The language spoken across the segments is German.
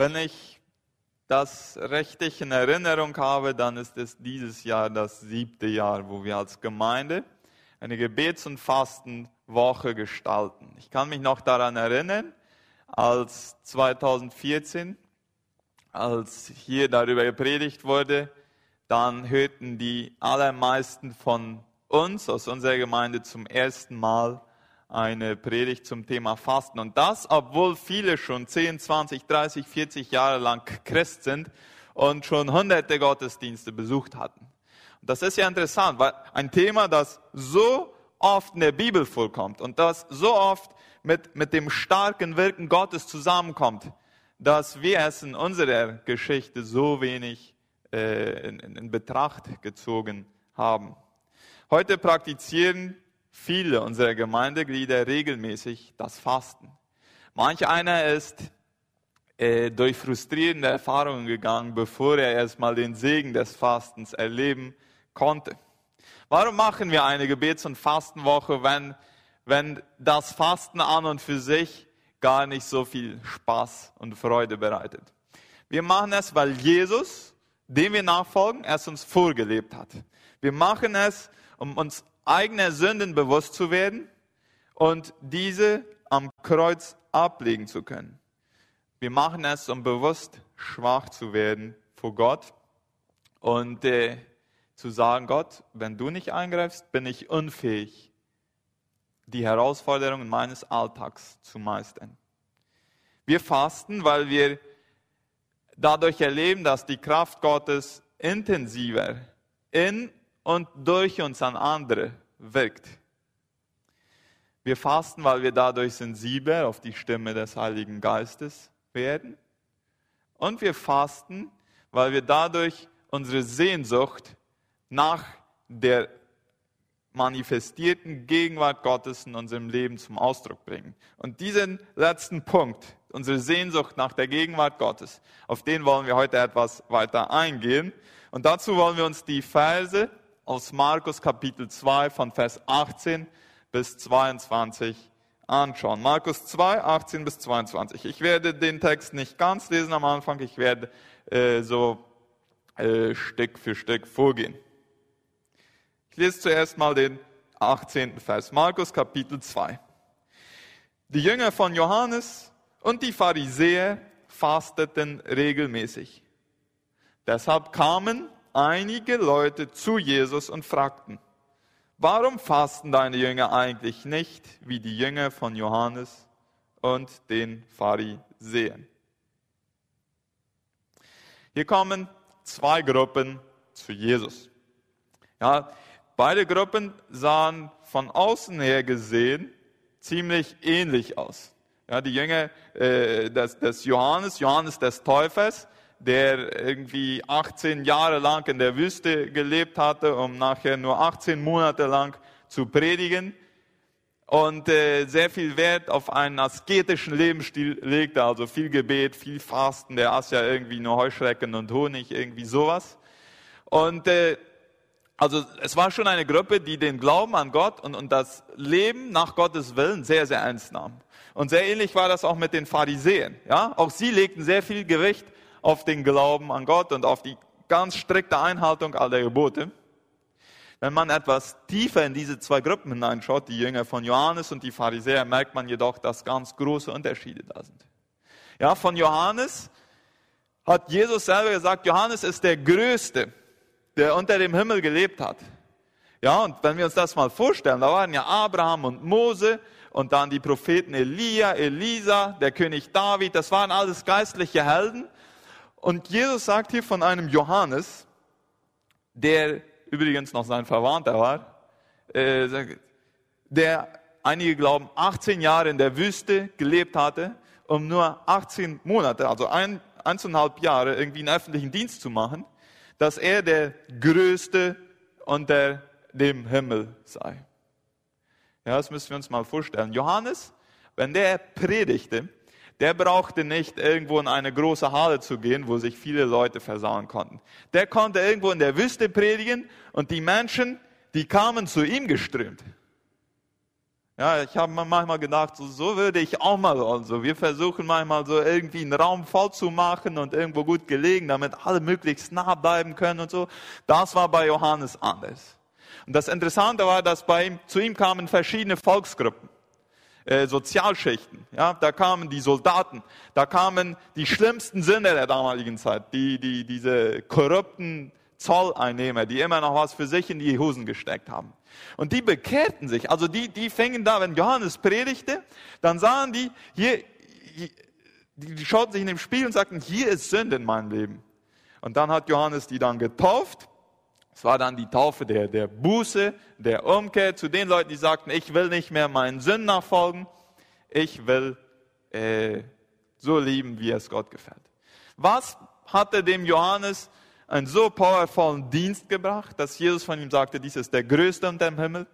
Wenn ich das richtig in Erinnerung habe, dann ist es dieses Jahr das siebte Jahr, wo wir als Gemeinde eine Gebets- und Fastenwoche gestalten. Ich kann mich noch daran erinnern, als 2014, als hier darüber gepredigt wurde, dann hörten die allermeisten von uns aus unserer Gemeinde zum ersten Mal eine Predigt zum Thema Fasten. Und das, obwohl viele schon 10, 20, 30, 40 Jahre lang Christ sind und schon hunderte Gottesdienste besucht hatten. Und das ist ja interessant, weil ein Thema, das so oft in der Bibel vorkommt und das so oft mit, mit dem starken Wirken Gottes zusammenkommt, dass wir es in unserer Geschichte so wenig äh, in, in Betracht gezogen haben. Heute praktizieren viele unserer Gemeindeglieder regelmäßig das Fasten. Manch einer ist äh, durch frustrierende Erfahrungen gegangen, bevor er erstmal den Segen des Fastens erleben konnte. Warum machen wir eine Gebets- und Fastenwoche, wenn, wenn das Fasten an und für sich gar nicht so viel Spaß und Freude bereitet? Wir machen es, weil Jesus, dem wir nachfolgen, es uns vorgelebt hat. Wir machen es, um uns eigener Sünden bewusst zu werden und diese am Kreuz ablegen zu können. Wir machen es, um bewusst schwach zu werden vor Gott und äh, zu sagen, Gott, wenn du nicht eingreifst, bin ich unfähig, die Herausforderungen meines Alltags zu meistern. Wir fasten, weil wir dadurch erleben, dass die Kraft Gottes intensiver in und durch uns an andere wirkt. Wir fasten, weil wir dadurch sensibel auf die Stimme des Heiligen Geistes werden. Und wir fasten, weil wir dadurch unsere Sehnsucht nach der manifestierten Gegenwart Gottes in unserem Leben zum Ausdruck bringen. Und diesen letzten Punkt, unsere Sehnsucht nach der Gegenwart Gottes, auf den wollen wir heute etwas weiter eingehen. Und dazu wollen wir uns die Verse aus Markus Kapitel 2 von Vers 18 bis 22 anschauen. Markus 2, 18 bis 22. Ich werde den Text nicht ganz lesen am Anfang, ich werde äh, so äh, Stück für Stück vorgehen. Ich lese zuerst mal den 18. Vers. Markus Kapitel 2. Die Jünger von Johannes und die Pharisäer fasteten regelmäßig. Deshalb kamen einige Leute zu Jesus und fragten, warum fasten deine Jünger eigentlich nicht wie die Jünger von Johannes und den Pharisäern? Hier kommen zwei Gruppen zu Jesus. Ja, beide Gruppen sahen von außen her gesehen ziemlich ähnlich aus. Ja, die Jünger äh, des, des Johannes, Johannes des Täufers, der irgendwie 18 Jahre lang in der Wüste gelebt hatte, um nachher nur 18 Monate lang zu predigen und äh, sehr viel Wert auf einen asketischen Lebensstil legte, also viel Gebet, viel Fasten, der aß ja irgendwie nur Heuschrecken und Honig, irgendwie sowas. Und äh, also es war schon eine Gruppe, die den Glauben an Gott und, und das Leben nach Gottes Willen sehr, sehr ernst nahm. Und sehr ähnlich war das auch mit den Pharisäern. Ja? Auch sie legten sehr viel Gewicht auf den Glauben an Gott und auf die ganz strikte Einhaltung aller Gebote. Wenn man etwas tiefer in diese zwei Gruppen hineinschaut, die Jünger von Johannes und die Pharisäer, merkt man jedoch, dass ganz große Unterschiede da sind. Ja, von Johannes hat Jesus selber gesagt, Johannes ist der Größte, der unter dem Himmel gelebt hat. Ja, und wenn wir uns das mal vorstellen, da waren ja Abraham und Mose und dann die Propheten Elia, Elisa, der König David, das waren alles geistliche Helden. Und Jesus sagt hier von einem Johannes, der übrigens noch sein Verwandter war, äh, der einige glauben 18 Jahre in der Wüste gelebt hatte, um nur 18 Monate, also ein, eineinhalb Jahre irgendwie einen öffentlichen Dienst zu machen, dass er der Größte unter dem Himmel sei. Ja, das müssen wir uns mal vorstellen. Johannes, wenn der predigte, der brauchte nicht irgendwo in eine große Halle zu gehen, wo sich viele Leute versauen konnten. Der konnte irgendwo in der Wüste predigen und die Menschen, die kamen zu ihm geströmt. Ja, ich habe manchmal gedacht, so, so würde ich auch mal also. Wir versuchen manchmal so irgendwie einen Raum voll zu machen und irgendwo gut gelegen, damit alle möglichst nah bleiben können und so. Das war bei Johannes anders. Und das Interessante war, dass bei ihm, zu ihm kamen verschiedene Volksgruppen. Äh, Sozialschichten. Ja, da kamen die Soldaten, da kamen die schlimmsten Sünder der damaligen Zeit, die, die, diese korrupten Zolleinnehmer, die immer noch was für sich in die Hosen gesteckt haben. Und die bekehrten sich. Also die, die fingen da, wenn Johannes predigte, dann sahen die, hier, hier die, die schauten sich in dem Spiel und sagten, hier ist Sünde in meinem Leben. Und dann hat Johannes die dann getauft. Es war dann die Taufe der, der Buße, der Umkehr zu den Leuten, die sagten, ich will nicht mehr meinen Sünden nachfolgen. Ich will äh, so lieben, wie es Gott gefällt. Was hatte dem Johannes einen so powervollen Dienst gebracht, dass Jesus von ihm sagte, dies ist der Größte unter dem Himmel.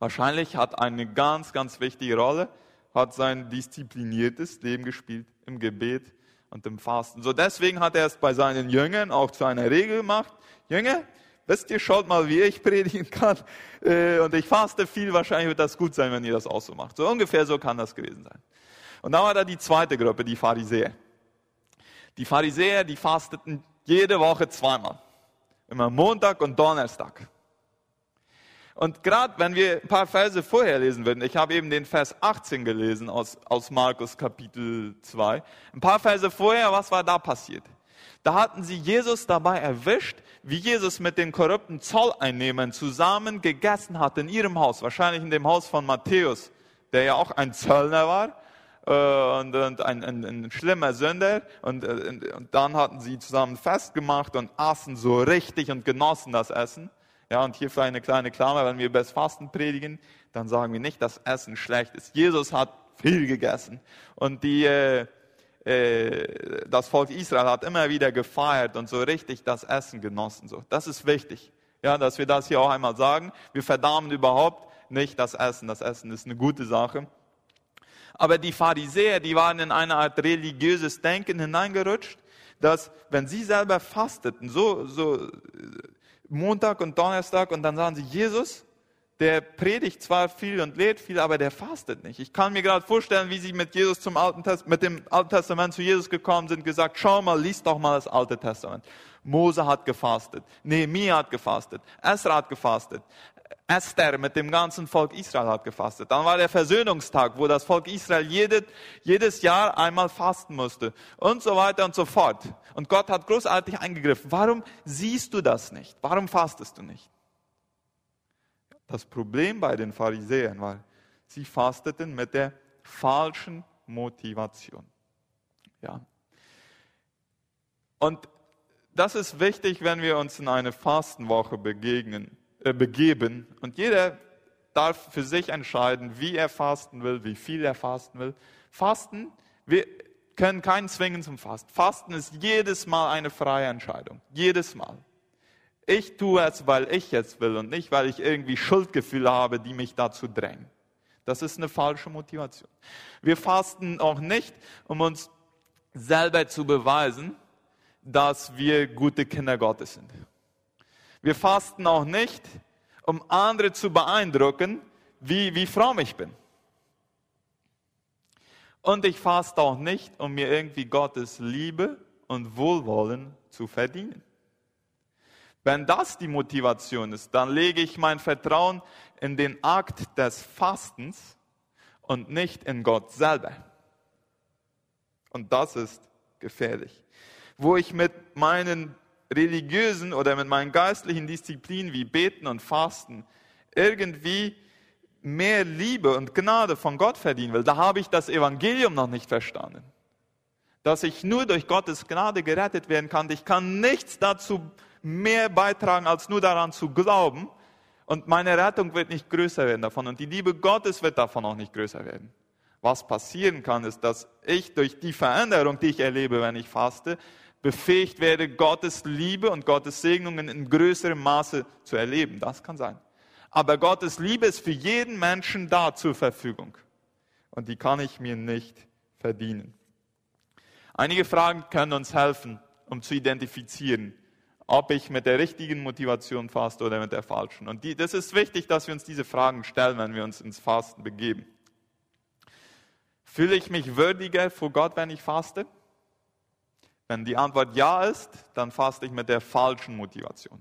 Wahrscheinlich hat eine ganz, ganz wichtige Rolle, hat sein diszipliniertes Leben gespielt im Gebet und im Fasten. So deswegen hat er es bei seinen Jüngern auch zu einer Regel gemacht. Jünger, wisst ihr, schaut mal, wie ich predigen kann. Äh, und ich faste viel, wahrscheinlich wird das gut sein, wenn ihr das auch so macht. So ungefähr so kann das gewesen sein. Und dann war da die zweite Gruppe, die Pharisäer. Die Pharisäer, die fasteten jede Woche zweimal. Immer Montag und Donnerstag. Und gerade wenn wir ein paar Verse vorher lesen würden, ich habe eben den Vers 18 gelesen aus, aus Markus Kapitel 2. Ein paar Verse vorher, was war da passiert? Da hatten sie Jesus dabei erwischt, wie Jesus mit den korrupten Zolleinnehmern zusammen gegessen hat in ihrem Haus, wahrscheinlich in dem Haus von Matthäus, der ja auch ein Zöllner war äh, und, und ein, ein, ein, schlimmer Sünder. Und, äh, und dann hatten sie zusammen festgemacht und aßen so richtig und genossen das Essen. Ja, und hier für eine kleine Klammer, wenn wir über das Fasten predigen, dann sagen wir nicht, dass Essen schlecht ist. Jesus hat viel gegessen. Und die, äh, äh, das Volk Israel hat immer wieder gefeiert und so richtig das Essen genossen. So, das ist wichtig. Ja, dass wir das hier auch einmal sagen. Wir verdammen überhaupt nicht das Essen. Das Essen ist eine gute Sache. Aber die Pharisäer, die waren in eine Art religiöses Denken hineingerutscht, dass wenn sie selber fasteten, so, so Montag und Donnerstag, und dann sagen sie, Jesus, der predigt zwar viel und lehrt viel, aber der fastet nicht. Ich kann mir gerade vorstellen, wie sie mit Jesus zum Alten mit dem Alten Testament zu Jesus gekommen sind, gesagt, schau mal, lies doch mal das Alte Testament. Mose hat gefastet, Nehemiah hat gefastet, Esra hat gefastet, Esther mit dem ganzen Volk Israel hat gefastet. Dann war der Versöhnungstag, wo das Volk Israel jedes, jedes Jahr einmal fasten musste und so weiter und so fort. Und Gott hat großartig eingegriffen. Warum siehst du das nicht? Warum fastest du nicht? Das Problem bei den Pharisäern war, sie fasteten mit der falschen Motivation. Ja. Und das ist wichtig, wenn wir uns in eine Fastenwoche begegnen begeben. Und jeder darf für sich entscheiden, wie er fasten will, wie viel er fasten will. Fasten, wir können keinen zwingen zum Fasten. Fasten ist jedes Mal eine freie Entscheidung. Jedes Mal. Ich tue es, weil ich es will und nicht, weil ich irgendwie Schuldgefühle habe, die mich dazu drängen. Das ist eine falsche Motivation. Wir fasten auch nicht, um uns selber zu beweisen, dass wir gute Kinder Gottes sind. Wir fasten auch nicht, um andere zu beeindrucken, wie, wie fromm ich bin. Und ich faste auch nicht, um mir irgendwie Gottes Liebe und Wohlwollen zu verdienen. Wenn das die Motivation ist, dann lege ich mein Vertrauen in den Akt des Fastens und nicht in Gott selber. Und das ist gefährlich. Wo ich mit meinen religiösen oder mit meinen geistlichen Disziplinen wie Beten und Fasten irgendwie mehr Liebe und Gnade von Gott verdienen will, da habe ich das Evangelium noch nicht verstanden. Dass ich nur durch Gottes Gnade gerettet werden kann. Ich kann nichts dazu mehr beitragen, als nur daran zu glauben. Und meine Rettung wird nicht größer werden davon. Und die Liebe Gottes wird davon auch nicht größer werden. Was passieren kann, ist, dass ich durch die Veränderung, die ich erlebe, wenn ich faste, befähigt werde, Gottes Liebe und Gottes Segnungen in größerem Maße zu erleben. Das kann sein. Aber Gottes Liebe ist für jeden Menschen da zur Verfügung. Und die kann ich mir nicht verdienen. Einige Fragen können uns helfen, um zu identifizieren, ob ich mit der richtigen Motivation faste oder mit der falschen. Und die, das ist wichtig, dass wir uns diese Fragen stellen, wenn wir uns ins Fasten begeben. Fühle ich mich würdiger vor Gott, wenn ich faste? Wenn die Antwort ja ist, dann faste ich mit der falschen Motivation.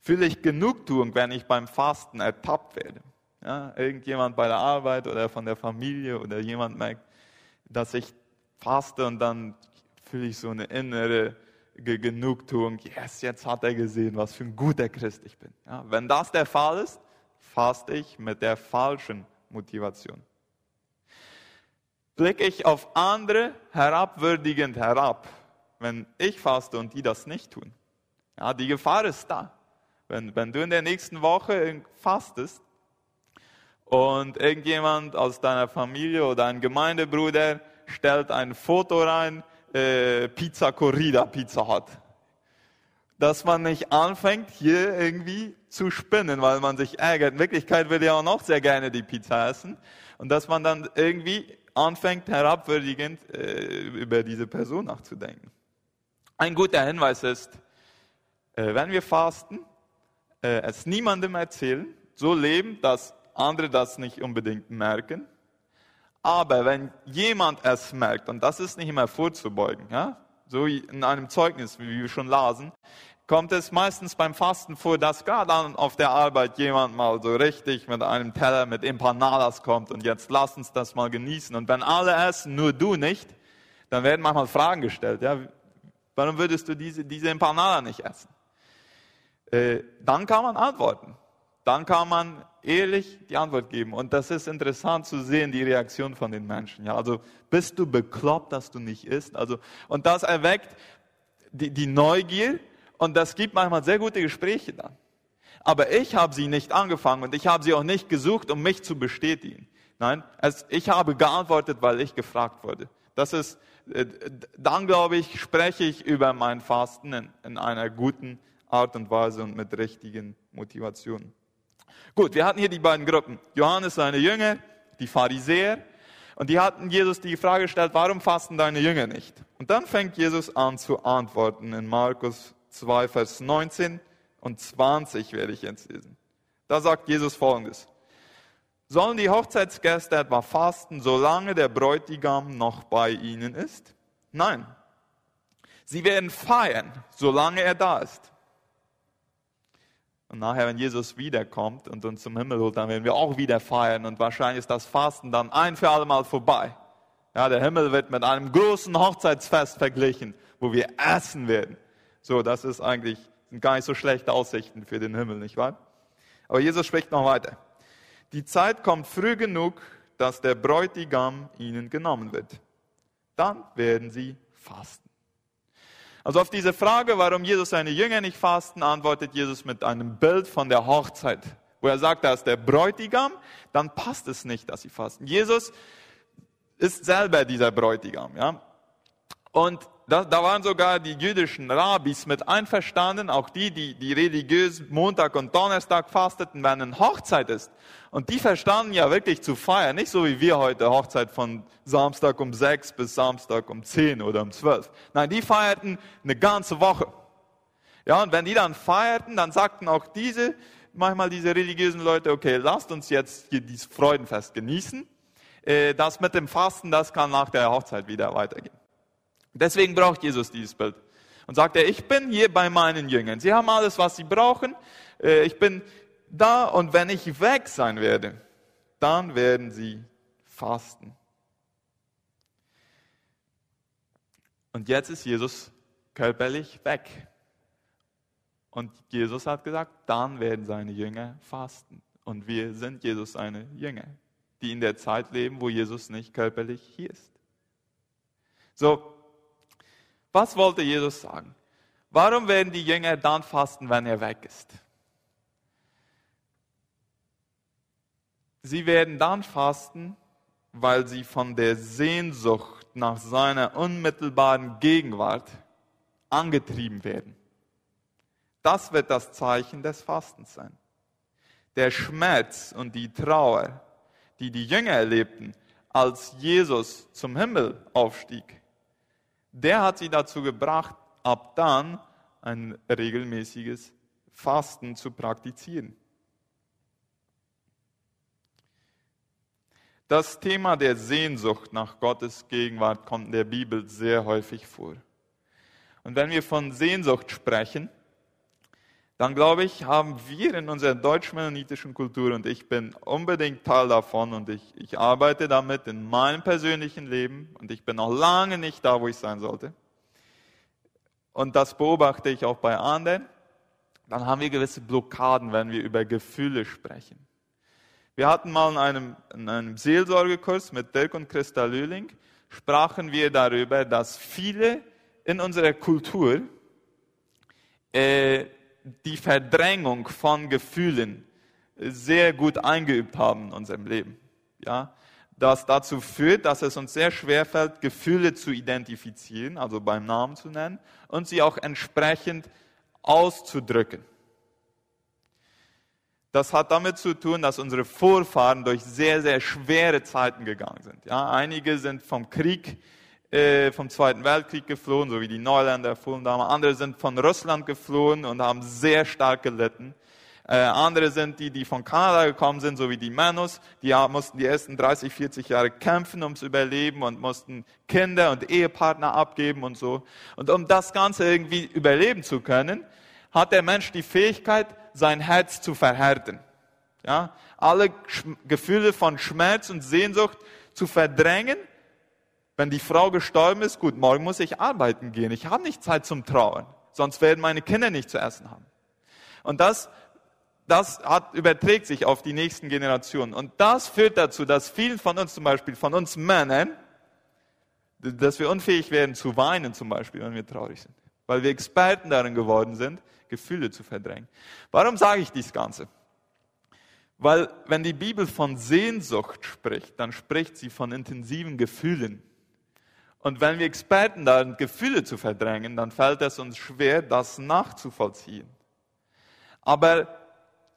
Fühle ich Genugtuung, wenn ich beim Fasten ertappt werde? Ja, irgendjemand bei der Arbeit oder von der Familie oder jemand merkt, dass ich faste und dann fühle ich so eine innere Genugtuung. Yes, jetzt hat er gesehen, was für ein guter Christ ich bin. Ja, wenn das der Fall ist, faste ich mit der falschen Motivation blicke ich auf andere herabwürdigend herab, wenn ich faste und die das nicht tun. Ja, die Gefahr ist da. Wenn, wenn du in der nächsten Woche fastest und irgendjemand aus deiner Familie oder ein Gemeindebruder stellt ein Foto rein, äh, Pizza Corrida Pizza hat, dass man nicht anfängt, hier irgendwie zu spinnen, weil man sich ärgert. In Wirklichkeit würde ja auch noch sehr gerne die Pizza essen. Und dass man dann irgendwie anfängt herabwürdigend äh, über diese Person nachzudenken. Ein guter Hinweis ist, äh, wenn wir fasten, äh, es niemandem erzählen, so leben, dass andere das nicht unbedingt merken. Aber wenn jemand es merkt, und das ist nicht immer vorzubeugen, ja, so in einem Zeugnis, wie wir schon lasen, kommt es meistens beim Fasten vor, dass gerade auf der Arbeit jemand mal so richtig mit einem Teller mit Empanadas kommt und jetzt lass uns das mal genießen. Und wenn alle essen, nur du nicht, dann werden manchmal Fragen gestellt. Ja, warum würdest du diese, diese Empanada nicht essen? Äh, dann kann man antworten. Dann kann man ehrlich die Antwort geben. Und das ist interessant zu sehen, die Reaktion von den Menschen. Ja, also bist du bekloppt, dass du nicht isst? Also, und das erweckt die, die Neugier und das gibt manchmal sehr gute Gespräche dann. Aber ich habe sie nicht angefangen und ich habe sie auch nicht gesucht, um mich zu bestätigen. Nein, es, ich habe geantwortet, weil ich gefragt wurde. Das ist, äh, dann glaube ich, spreche ich über mein Fasten in, in einer guten Art und Weise und mit richtigen Motivationen. Gut, wir hatten hier die beiden Gruppen. Johannes, seine Jünger, die Pharisäer. Und die hatten Jesus die Frage gestellt, warum fasten deine Jünger nicht? Und dann fängt Jesus an zu antworten in Markus 2, Vers 19 und 20 werde ich jetzt lesen. Da sagt Jesus folgendes. Sollen die Hochzeitsgäste etwa fasten, solange der Bräutigam noch bei ihnen ist? Nein. Sie werden feiern, solange er da ist. Und nachher, wenn Jesus wiederkommt und uns zum Himmel holt, dann werden wir auch wieder feiern. Und wahrscheinlich ist das Fasten dann ein für alle Mal vorbei. Ja, der Himmel wird mit einem großen Hochzeitsfest verglichen, wo wir essen werden. So, das ist eigentlich sind gar nicht so schlechte Aussichten für den Himmel, nicht wahr? Aber Jesus spricht noch weiter. Die Zeit kommt früh genug, dass der Bräutigam ihnen genommen wird. Dann werden sie fasten. Also auf diese Frage, warum Jesus seine Jünger nicht fasten, antwortet Jesus mit einem Bild von der Hochzeit, wo er sagt, da ist der Bräutigam, dann passt es nicht, dass sie fasten. Jesus ist selber dieser Bräutigam, ja. Und da, da waren sogar die jüdischen Rabbis mit einverstanden, auch die, die, die religiös Montag und Donnerstag fasteten, wenn eine Hochzeit ist. Und die verstanden ja wirklich zu feiern, nicht so wie wir heute Hochzeit von Samstag um sechs bis Samstag um zehn oder um zwölf. Nein, die feierten eine ganze Woche. Ja, und wenn die dann feierten, dann sagten auch diese, manchmal diese religiösen Leute, okay, lasst uns jetzt hier dieses Freudenfest genießen. Äh, das mit dem Fasten, das kann nach der Hochzeit wieder weitergehen. Deswegen braucht Jesus dieses Bild. Und sagt er, ich bin hier bei meinen Jüngern. Sie haben alles, was sie brauchen. Äh, ich bin da und wenn ich weg sein werde, dann werden sie fasten. Und jetzt ist Jesus körperlich weg. Und Jesus hat gesagt, dann werden seine Jünger fasten. Und wir sind Jesus seine Jünger, die in der Zeit leben, wo Jesus nicht körperlich hier ist. So, was wollte Jesus sagen? Warum werden die Jünger dann fasten, wenn er weg ist? Sie werden dann fasten, weil sie von der Sehnsucht nach seiner unmittelbaren Gegenwart angetrieben werden. Das wird das Zeichen des Fastens sein. Der Schmerz und die Trauer, die die Jünger erlebten, als Jesus zum Himmel aufstieg, der hat sie dazu gebracht, ab dann ein regelmäßiges Fasten zu praktizieren. Das Thema der Sehnsucht nach Gottes Gegenwart kommt in der Bibel sehr häufig vor. Und wenn wir von Sehnsucht sprechen, dann glaube ich, haben wir in unserer deutsch-mennonitischen Kultur, und ich bin unbedingt Teil davon und ich, ich arbeite damit in meinem persönlichen Leben und ich bin noch lange nicht da, wo ich sein sollte. Und das beobachte ich auch bei anderen. Dann haben wir gewisse Blockaden, wenn wir über Gefühle sprechen. Wir hatten mal in einem, in einem Seelsorgekurs mit Dirk und Christa Lühling, sprachen wir darüber, dass viele in unserer Kultur äh, die Verdrängung von Gefühlen sehr gut eingeübt haben in unserem Leben. Ja, das dazu führt, dass es uns sehr schwer fällt, Gefühle zu identifizieren, also beim Namen zu nennen und sie auch entsprechend auszudrücken. Das hat damit zu tun, dass unsere Vorfahren durch sehr, sehr schwere Zeiten gegangen sind. Ja, einige sind vom Krieg äh, vom Zweiten Weltkrieg geflohen, so wie die Neuländer flohen damals. Andere sind von Russland geflohen und haben sehr stark gelitten. Äh, andere sind die, die von Kanada gekommen sind, so wie die Manus. Die mussten die ersten 30, 40 Jahre kämpfen ums Überleben und mussten Kinder und Ehepartner abgeben und so. Und um das Ganze irgendwie überleben zu können, hat der Mensch die Fähigkeit, sein Herz zu verhärten. Ja? Alle Gefühle von Schmerz und Sehnsucht zu verdrängen wenn die Frau gestorben ist, gut, morgen muss ich arbeiten gehen. Ich habe nicht Zeit zum Trauern. Sonst werden meine Kinder nicht zu essen haben. Und das, das hat, überträgt sich auf die nächsten Generationen. Und das führt dazu, dass vielen von uns zum Beispiel, von uns Männern, dass wir unfähig werden zu weinen zum Beispiel, wenn wir traurig sind. Weil wir Experten darin geworden sind, Gefühle zu verdrängen. Warum sage ich dies Ganze? Weil wenn die Bibel von Sehnsucht spricht, dann spricht sie von intensiven Gefühlen. Und wenn wir Experten da sind, Gefühle zu verdrängen, dann fällt es uns schwer, das nachzuvollziehen. Aber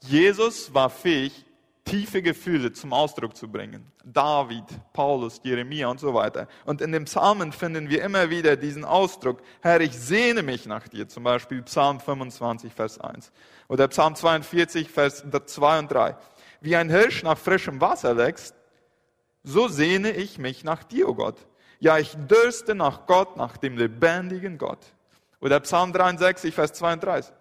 Jesus war fähig, tiefe Gefühle zum Ausdruck zu bringen. David, Paulus, Jeremia und so weiter. Und in den Psalmen finden wir immer wieder diesen Ausdruck, Herr, ich sehne mich nach dir. Zum Beispiel Psalm 25, Vers 1. Oder Psalm 42, Vers 2 und 3. Wie ein Hirsch nach frischem Wasser wächst, so sehne ich mich nach dir, o oh Gott. Ja, ich dürste nach Gott, nach dem lebendigen Gott. Oder Psalm 63, Vers 32.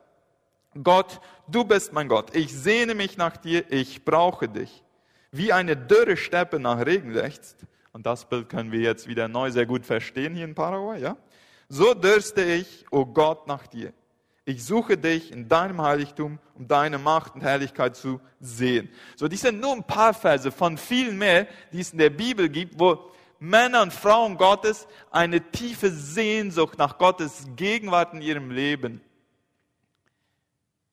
Gott, du bist mein Gott. Ich sehne mich nach dir. Ich brauche dich. Wie eine dürre Steppe nach Regen lechzt. Und das Bild können wir jetzt wieder neu sehr gut verstehen hier in Paraguay, ja? So dürste ich, o oh Gott, nach dir. Ich suche dich in deinem Heiligtum, um deine Macht und Herrlichkeit zu sehen. So, dies sind nur ein paar Verse von vielen mehr, die es in der Bibel gibt, wo Männer und Frauen Gottes eine tiefe Sehnsucht nach Gottes Gegenwart in ihrem Leben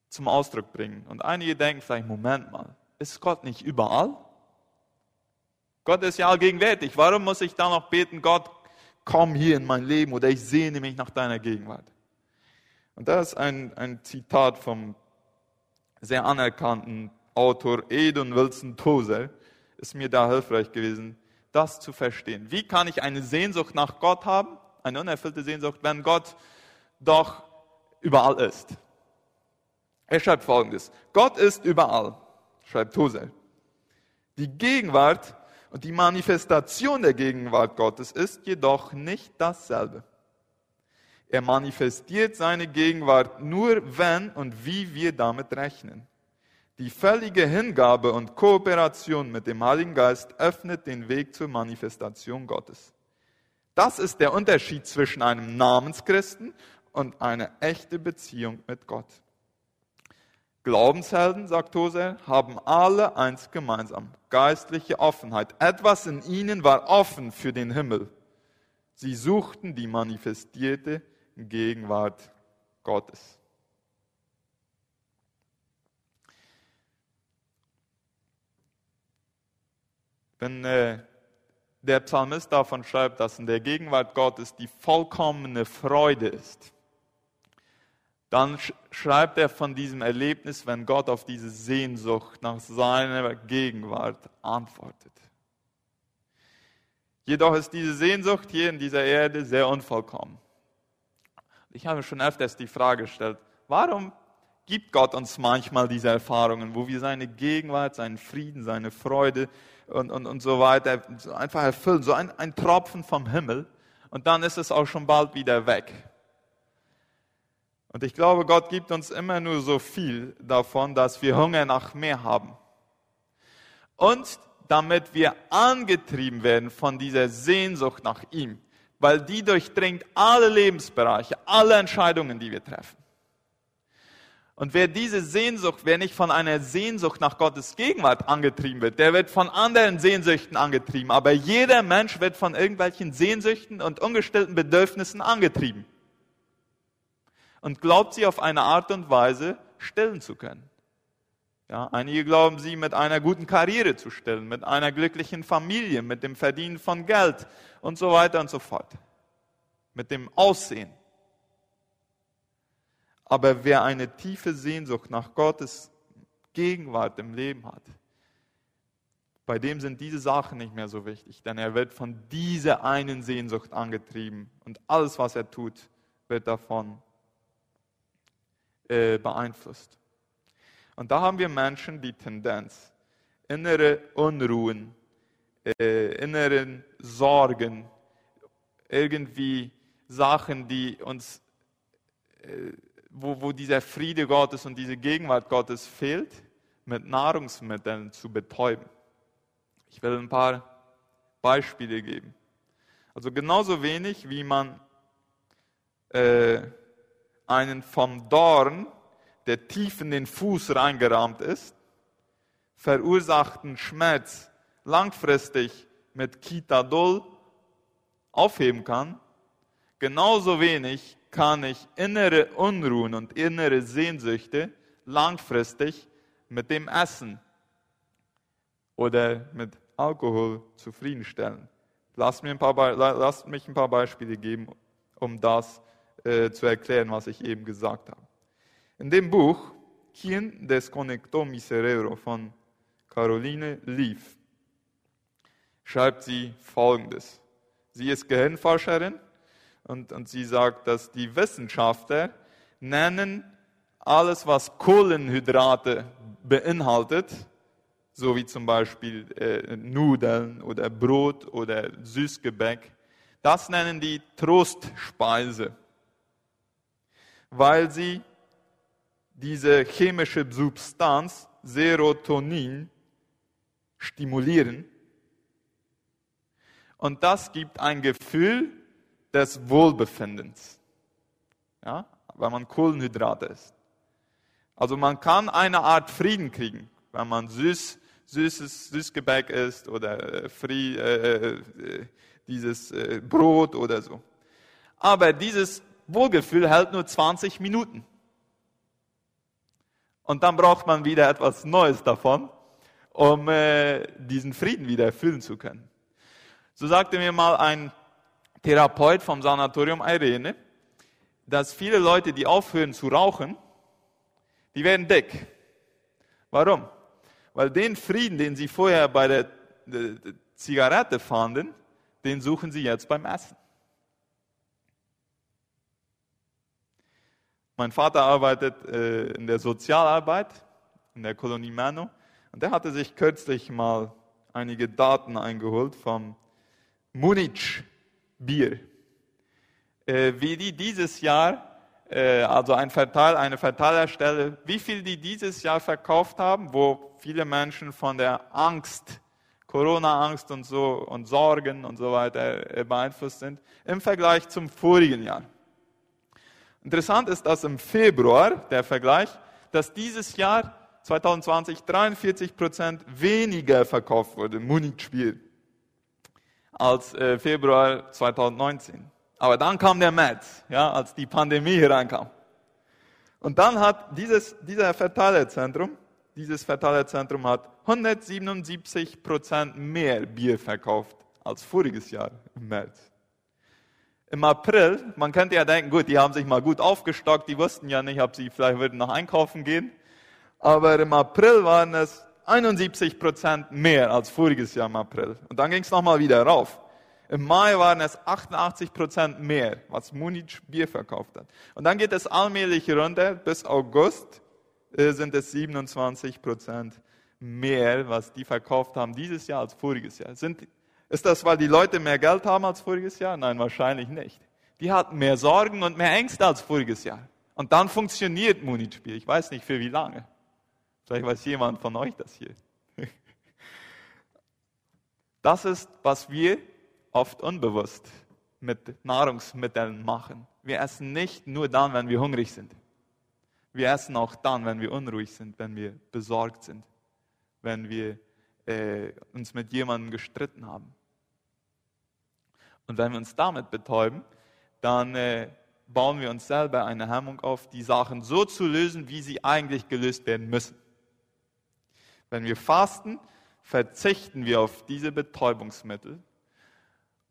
zum Ausdruck bringen. Und einige denken vielleicht, Moment mal, ist Gott nicht überall? Gott ist ja allgegenwärtig. Warum muss ich da noch beten, Gott, komm hier in mein Leben oder ich sehne mich nach deiner Gegenwart? Und das ist ein, ein Zitat vom sehr anerkannten Autor Edun Wilson Tozer, ist mir da hilfreich gewesen das zu verstehen. Wie kann ich eine Sehnsucht nach Gott haben, eine unerfüllte Sehnsucht, wenn Gott doch überall ist? Er schreibt folgendes. Gott ist überall, schreibt Tosel. Die Gegenwart und die Manifestation der Gegenwart Gottes ist jedoch nicht dasselbe. Er manifestiert seine Gegenwart nur, wenn und wie wir damit rechnen. Die völlige Hingabe und Kooperation mit dem Heiligen Geist öffnet den Weg zur Manifestation Gottes. Das ist der Unterschied zwischen einem Namenschristen und einer echten Beziehung mit Gott. Glaubenshelden, sagt Toser, haben alle eins gemeinsam, geistliche Offenheit. Etwas in ihnen war offen für den Himmel. Sie suchten die manifestierte Gegenwart Gottes. Wenn äh, der Psalmist davon schreibt, dass in der Gegenwart Gottes die vollkommene Freude ist, dann schreibt er von diesem Erlebnis, wenn Gott auf diese Sehnsucht nach seiner Gegenwart antwortet. Jedoch ist diese Sehnsucht hier in dieser Erde sehr unvollkommen. Ich habe schon öfters die Frage gestellt, warum gibt Gott uns manchmal diese Erfahrungen, wo wir seine Gegenwart, seinen Frieden, seine Freude und, und, und so weiter einfach erfüllen, so ein, ein Tropfen vom Himmel und dann ist es auch schon bald wieder weg. Und ich glaube, Gott gibt uns immer nur so viel davon, dass wir Hunger nach mehr haben. Und damit wir angetrieben werden von dieser Sehnsucht nach ihm, weil die durchdringt alle Lebensbereiche, alle Entscheidungen, die wir treffen. Und wer diese Sehnsucht, wer nicht von einer Sehnsucht nach Gottes Gegenwart angetrieben wird, der wird von anderen Sehnsüchten angetrieben. Aber jeder Mensch wird von irgendwelchen Sehnsüchten und ungestillten Bedürfnissen angetrieben. Und glaubt sie auf eine Art und Weise stillen zu können. Ja, einige glauben sie mit einer guten Karriere zu stillen, mit einer glücklichen Familie, mit dem Verdienen von Geld und so weiter und so fort. Mit dem Aussehen. Aber wer eine tiefe Sehnsucht nach Gottes Gegenwart im Leben hat, bei dem sind diese Sachen nicht mehr so wichtig, denn er wird von dieser einen Sehnsucht angetrieben und alles, was er tut, wird davon äh, beeinflusst. Und da haben wir Menschen die Tendenz, innere Unruhen, äh, inneren Sorgen, irgendwie Sachen, die uns äh, wo, wo dieser Friede Gottes und diese Gegenwart Gottes fehlt, mit Nahrungsmitteln zu betäuben. Ich will ein paar Beispiele geben. Also genauso wenig, wie man äh, einen vom Dorn, der tief in den Fuß reingerahmt ist, verursachten Schmerz langfristig mit Kitadol aufheben kann, genauso wenig kann ich innere Unruhen und innere Sehnsüchte langfristig mit dem Essen oder mit Alkohol zufriedenstellen. Lasst, mir ein paar, lasst mich ein paar Beispiele geben, um das äh, zu erklären, was ich eben gesagt habe. In dem Buch Quien desconectó mi cerebro von Caroline Leaf schreibt sie Folgendes. Sie ist Gehirnforscherin und, und sie sagt, dass die Wissenschaftler nennen alles, was Kohlenhydrate beinhaltet, so wie zum Beispiel äh, Nudeln oder Brot oder Süßgebäck, das nennen die Trostspeise, weil sie diese chemische Substanz Serotonin stimulieren. Und das gibt ein Gefühl des Wohlbefindens. Ja, weil man Kohlenhydrate isst. Also man kann eine Art Frieden kriegen, wenn man süß, süßes Süßgebäck isst oder äh, frie, äh, äh, dieses äh, Brot oder so. Aber dieses Wohlgefühl hält nur 20 Minuten. Und dann braucht man wieder etwas Neues davon, um äh, diesen Frieden wieder erfüllen zu können. So sagte mir mal ein Therapeut vom Sanatorium Irene, dass viele Leute, die aufhören zu rauchen, die werden dick. Warum? Weil den Frieden, den sie vorher bei der, Zigarette fanden, den suchen sie jetzt beim Essen. Mein Vater arbeitet äh, in der Sozialarbeit in der Kolonie Mano und der hatte sich kürzlich mal einige Daten eingeholt vom Munich Bier. Äh, wie die dieses Jahr, äh, also ein Verteil, eine Verteilerstelle, wie viel die dieses Jahr verkauft haben, wo viele Menschen von der Angst, Corona-Angst und so und Sorgen und so weiter äh, beeinflusst sind, im Vergleich zum vorigen Jahr. Interessant ist, dass im Februar, der Vergleich, dass dieses Jahr 2020 43 Prozent weniger verkauft wurde, Munich-Spiel als äh, Februar 2019. Aber dann kam der März, ja, als die Pandemie hereinkam. Und dann hat dieses, dieser Verteilerzentrum, dieses Verteilerzentrum hat 177 Prozent mehr Bier verkauft als voriges Jahr im März. Im April, man könnte ja denken, gut, die haben sich mal gut aufgestockt, die wussten ja nicht, ob sie vielleicht würden noch einkaufen gehen. Aber im April waren es 71 Prozent mehr als voriges Jahr im April. Und dann ging es nochmal wieder rauf. Im Mai waren es 88 Prozent mehr, was Munich Bier verkauft hat. Und dann geht es allmählich runter. Bis August äh, sind es 27 Prozent mehr, was die verkauft haben dieses Jahr als voriges Jahr. Sind, ist das, weil die Leute mehr Geld haben als voriges Jahr? Nein, wahrscheinlich nicht. Die hatten mehr Sorgen und mehr Ängste als voriges Jahr. Und dann funktioniert Munich Bier. Ich weiß nicht für wie lange. Vielleicht weiß jemand von euch das hier. Das ist, was wir oft unbewusst mit Nahrungsmitteln machen. Wir essen nicht nur dann, wenn wir hungrig sind. Wir essen auch dann, wenn wir unruhig sind, wenn wir besorgt sind, wenn wir äh, uns mit jemandem gestritten haben. Und wenn wir uns damit betäuben, dann äh, bauen wir uns selber eine Hemmung auf, die Sachen so zu lösen, wie sie eigentlich gelöst werden müssen. Wenn wir fasten, verzichten wir auf diese Betäubungsmittel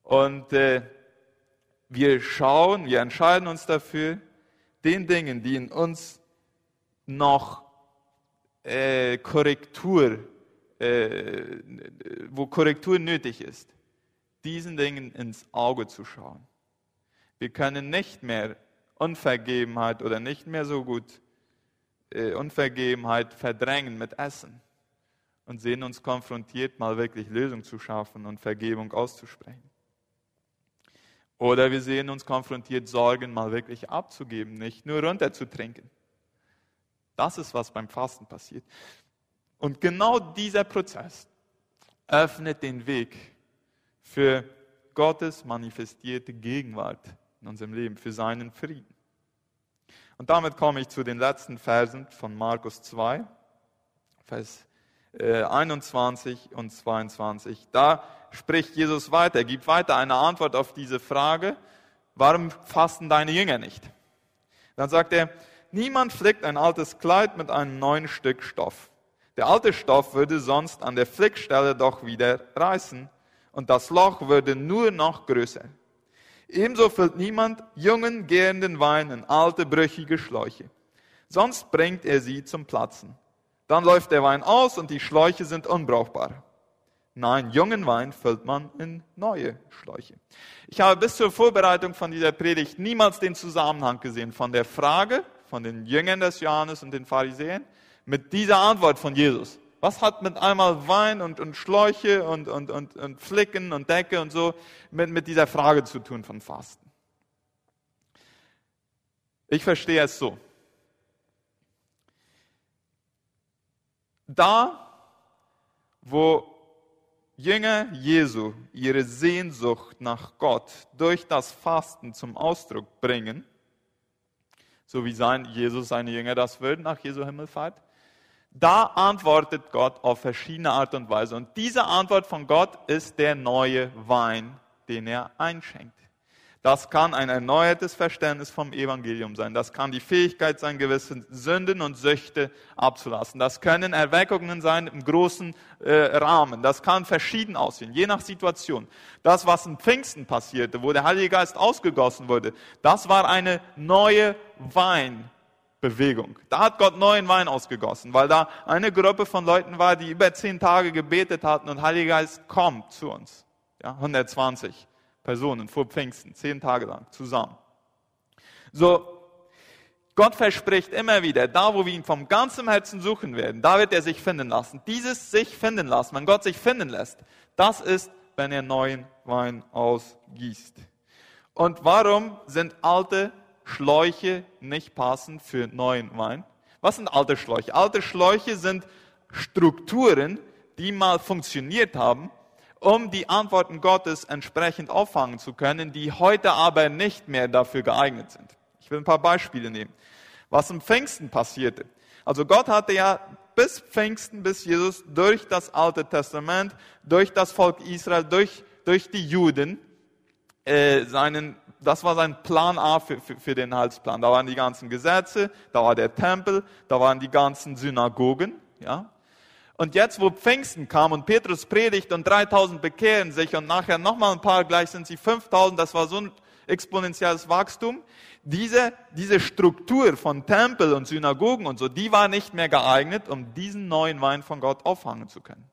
und äh, wir schauen, wir entscheiden uns dafür, den Dingen, die in uns noch äh, Korrektur, äh, wo Korrektur nötig ist, diesen Dingen ins Auge zu schauen. Wir können nicht mehr Unvergebenheit oder nicht mehr so gut äh, Unvergebenheit verdrängen mit Essen und sehen uns konfrontiert, mal wirklich Lösung zu schaffen und Vergebung auszusprechen. Oder wir sehen uns konfrontiert, Sorgen mal wirklich abzugeben, nicht nur runterzutrinken. Das ist, was beim Fasten passiert. Und genau dieser Prozess öffnet den Weg für Gottes manifestierte Gegenwart in unserem Leben, für seinen Frieden. Und damit komme ich zu den letzten Versen von Markus 2, Vers 21 äh, und 22. Da spricht Jesus weiter, er gibt weiter eine Antwort auf diese Frage, warum fasten deine Jünger nicht? Dann sagt er, niemand flickt ein altes Kleid mit einem neuen Stück Stoff. Der alte Stoff würde sonst an der Flickstelle doch wieder reißen und das Loch würde nur noch größer. Ebenso füllt niemand jungen, gärenden Wein in alte, brüchige Schläuche. Sonst bringt er sie zum Platzen. Dann läuft der Wein aus und die Schläuche sind unbrauchbar. Nein, jungen Wein füllt man in neue Schläuche. Ich habe bis zur Vorbereitung von dieser Predigt niemals den Zusammenhang gesehen von der Frage von den Jüngern des Johannes und den Pharisäern mit dieser Antwort von Jesus. Was hat mit einmal Wein und, und Schläuche und, und, und, und Flicken und Decke und so mit, mit dieser Frage zu tun von Fasten? Ich verstehe es so. Da, wo Jünger Jesu ihre Sehnsucht nach Gott durch das Fasten zum Ausdruck bringen, so wie sein Jesus seine Jünger das würden nach Jesu Himmelfahrt, da antwortet Gott auf verschiedene Art und Weise. Und diese Antwort von Gott ist der neue Wein, den er einschenkt. Das kann ein erneuertes Verständnis vom Evangelium sein. Das kann die Fähigkeit sein, gewisse Sünden und Süchte abzulassen. Das können Erweckungen sein im großen äh, Rahmen. Das kann verschieden aussehen, je nach Situation. Das, was im Pfingsten passierte, wo der Heilige Geist ausgegossen wurde, das war eine neue Weinbewegung. Da hat Gott neuen Wein ausgegossen, weil da eine Gruppe von Leuten war, die über zehn Tage gebetet hatten und Heiliger Geist kommt zu uns. Ja, 120. Personen vor Pfingsten, zehn Tage lang zusammen. So, Gott verspricht immer wieder, da wo wir ihn vom ganzen Herzen suchen werden, da wird er sich finden lassen. Dieses sich finden lassen, wenn Gott sich finden lässt, das ist, wenn er neuen Wein ausgießt. Und warum sind alte Schläuche nicht passend für neuen Wein? Was sind alte Schläuche? Alte Schläuche sind Strukturen, die mal funktioniert haben, um die Antworten Gottes entsprechend auffangen zu können, die heute aber nicht mehr dafür geeignet sind. Ich will ein paar Beispiele nehmen. Was im Pfingsten passierte. Also Gott hatte ja bis Pfingsten, bis Jesus durch das Alte Testament, durch das Volk Israel, durch, durch die Juden, äh, seinen, das war sein Plan A für, für, für den Heilsplan. Da waren die ganzen Gesetze, da war der Tempel, da waren die ganzen Synagogen, ja. Und jetzt, wo Pfingsten kam und Petrus predigt und 3000 bekehren sich und nachher nochmal ein paar, gleich sind sie 5000, das war so ein exponentielles Wachstum. Diese, diese Struktur von Tempel und Synagogen und so, die war nicht mehr geeignet, um diesen neuen Wein von Gott auffangen zu können.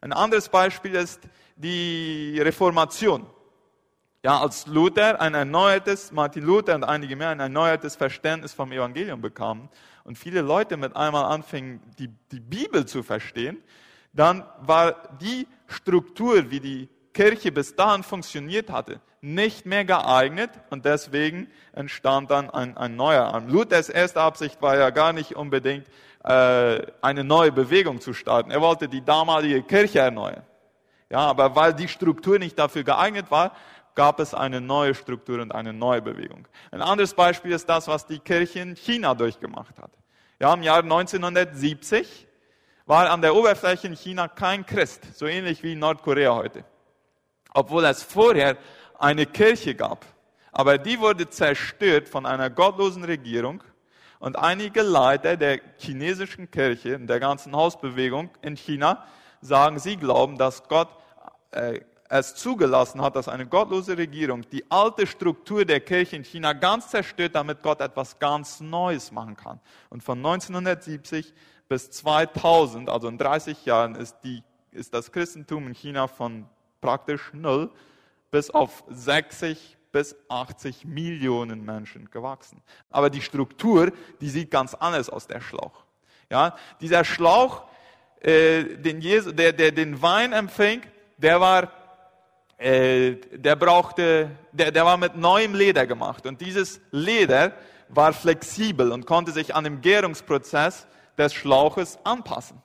Ein anderes Beispiel ist die Reformation. Ja, als Luther ein erneuertes, Martin Luther und einige mehr ein erneuertes Verständnis vom Evangelium bekamen und viele Leute mit einmal anfingen, die, die Bibel zu verstehen, dann war die Struktur, wie die Kirche bis dahin funktioniert hatte, nicht mehr geeignet und deswegen entstand dann ein, ein neuer Arm. Luthers erste Absicht war ja gar nicht unbedingt äh, eine neue Bewegung zu starten. Er wollte die damalige Kirche erneuern. Ja, aber weil die Struktur nicht dafür geeignet war, gab es eine neue Struktur und eine neue Bewegung. Ein anderes Beispiel ist das, was die Kirche in China durchgemacht hat. Ja, im Jahr 1970 war an der Oberfläche in China kein Christ, so ähnlich wie in Nordkorea heute. Obwohl es vorher eine Kirche gab. Aber die wurde zerstört von einer gottlosen Regierung und einige Leiter der chinesischen Kirche und der ganzen Hausbewegung in China sagen, sie glauben, dass Gott äh, es zugelassen hat, dass eine gottlose Regierung die alte Struktur der Kirche in China ganz zerstört, damit Gott etwas ganz Neues machen kann. Und von 1970 bis 2000, also in 30 Jahren, ist, die, ist das Christentum in China von praktisch null bis auf 60 bis 80 Millionen Menschen gewachsen. Aber die Struktur, die sieht ganz anders aus, der Schlauch. Ja, dieser Schlauch, äh, den Jesus, der, der den Wein empfing, der war äh, der brauchte, der, der war mit neuem Leder gemacht. Und dieses Leder war flexibel und konnte sich an den Gärungsprozess des Schlauches anpassen.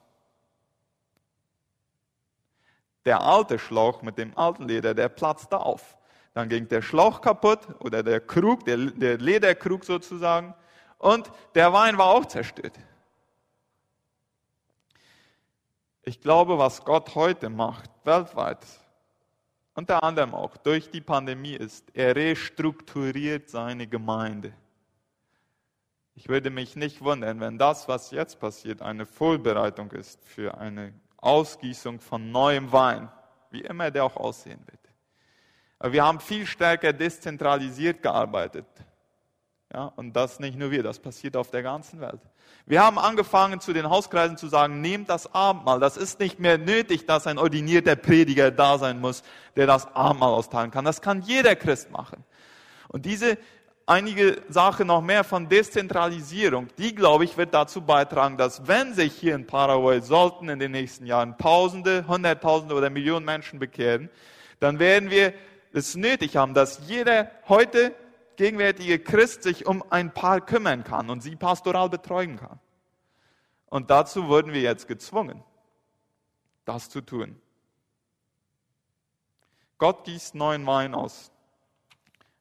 Der alte Schlauch mit dem alten Leder, der platzte auf. Dann ging der Schlauch kaputt oder der Krug, der, der Lederkrug sozusagen. Und der Wein war auch zerstört. Ich glaube, was Gott heute macht, weltweit, unter anderem auch durch die Pandemie ist, er restrukturiert seine Gemeinde. Ich würde mich nicht wundern, wenn das, was jetzt passiert, eine Vorbereitung ist für eine Ausgießung von neuem Wein, wie immer der auch aussehen wird. Aber wir haben viel stärker dezentralisiert gearbeitet. Ja, und das nicht nur wir, das passiert auf der ganzen Welt. Wir haben angefangen, zu den Hauskreisen zu sagen, nehmt das Abendmahl. Das ist nicht mehr nötig, dass ein ordinierter Prediger da sein muss, der das Abendmahl austeilen kann. Das kann jeder Christ machen. Und diese einige Sachen noch mehr von Dezentralisierung, die, glaube ich, wird dazu beitragen, dass wenn sich hier in Paraguay sollten in den nächsten Jahren Tausende, Hunderttausende oder Millionen Menschen bekehren, dann werden wir es nötig haben, dass jeder heute gegenwärtige Christ sich um ein Paar kümmern kann und sie pastoral betreuen kann. Und dazu wurden wir jetzt gezwungen, das zu tun. Gott gießt neuen Wein aus,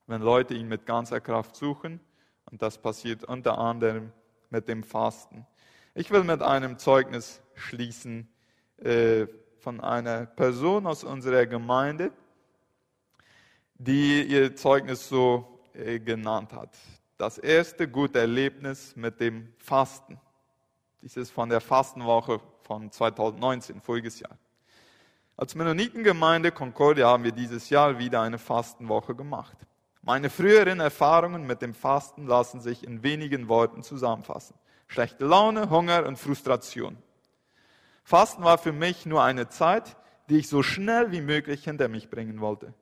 wenn Leute ihn mit ganzer Kraft suchen. Und das passiert unter anderem mit dem Fasten. Ich will mit einem Zeugnis schließen äh, von einer Person aus unserer Gemeinde, die ihr Zeugnis so äh, genannt hat. Das erste gute Erlebnis mit dem Fasten. Dies ist von der Fastenwoche von 2019, voriges Jahr. Als Mennonitengemeinde Concordia haben wir dieses Jahr wieder eine Fastenwoche gemacht. Meine früheren Erfahrungen mit dem Fasten lassen sich in wenigen Worten zusammenfassen. Schlechte Laune, Hunger und Frustration. Fasten war für mich nur eine Zeit, die ich so schnell wie möglich hinter mich bringen wollte.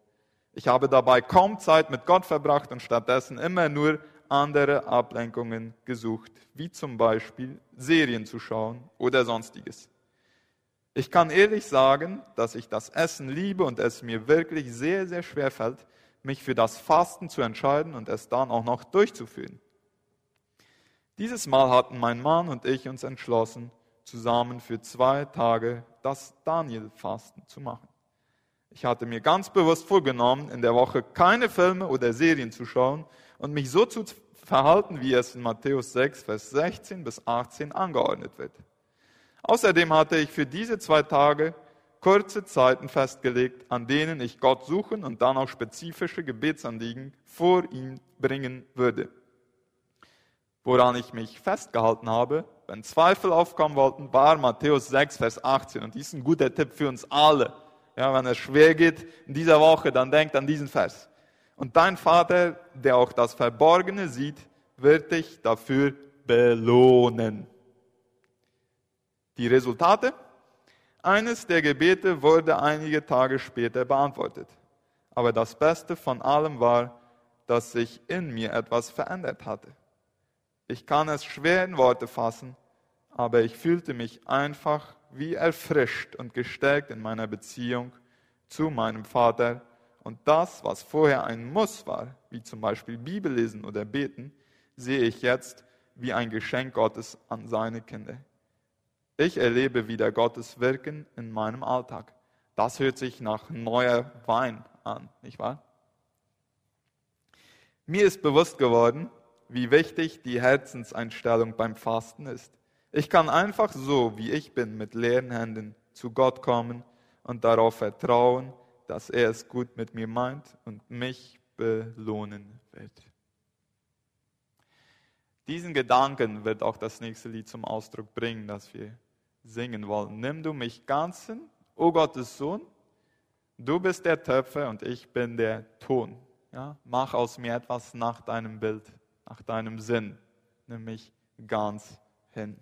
Ich habe dabei kaum Zeit mit Gott verbracht und stattdessen immer nur andere Ablenkungen gesucht, wie zum Beispiel Serien zu schauen oder sonstiges. Ich kann ehrlich sagen, dass ich das Essen liebe und es mir wirklich sehr, sehr schwer fällt, mich für das Fasten zu entscheiden und es dann auch noch durchzuführen. Dieses Mal hatten mein Mann und ich uns entschlossen, zusammen für zwei Tage das Daniel-Fasten zu machen. Ich hatte mir ganz bewusst vorgenommen, in der Woche keine Filme oder Serien zu schauen und mich so zu verhalten, wie es in Matthäus 6, Vers 16 bis 18 angeordnet wird. Außerdem hatte ich für diese zwei Tage kurze Zeiten festgelegt, an denen ich Gott suchen und dann auch spezifische Gebetsanliegen vor ihm bringen würde. Woran ich mich festgehalten habe, wenn Zweifel aufkommen wollten, war Matthäus 6, Vers 18. Und dies ist ein guter Tipp für uns alle. Ja, wenn es schwer geht in dieser Woche, dann denkt an diesen Vers. Und dein Vater, der auch das Verborgene sieht, wird dich dafür belohnen. Die Resultate? Eines der Gebete wurde einige Tage später beantwortet. Aber das Beste von allem war, dass sich in mir etwas verändert hatte. Ich kann es schwer in Worte fassen, aber ich fühlte mich einfach wie erfrischt und gestärkt in meiner Beziehung zu meinem Vater. Und das, was vorher ein Muss war, wie zum Beispiel Bibel lesen oder beten, sehe ich jetzt wie ein Geschenk Gottes an seine Kinder. Ich erlebe wieder Gottes Wirken in meinem Alltag. Das hört sich nach neuer Wein an, nicht wahr? Mir ist bewusst geworden, wie wichtig die Herzenseinstellung beim Fasten ist. Ich kann einfach so, wie ich bin, mit leeren Händen zu Gott kommen und darauf vertrauen, dass er es gut mit mir meint und mich belohnen wird. Diesen Gedanken wird auch das nächste Lied zum Ausdruck bringen, das wir singen wollen. Nimm du mich ganzen, o Gottes Sohn, du bist der Töpfer und ich bin der Ton. Ja, mach aus mir etwas nach deinem Bild, nach deinem Sinn, nimm mich ganz hin.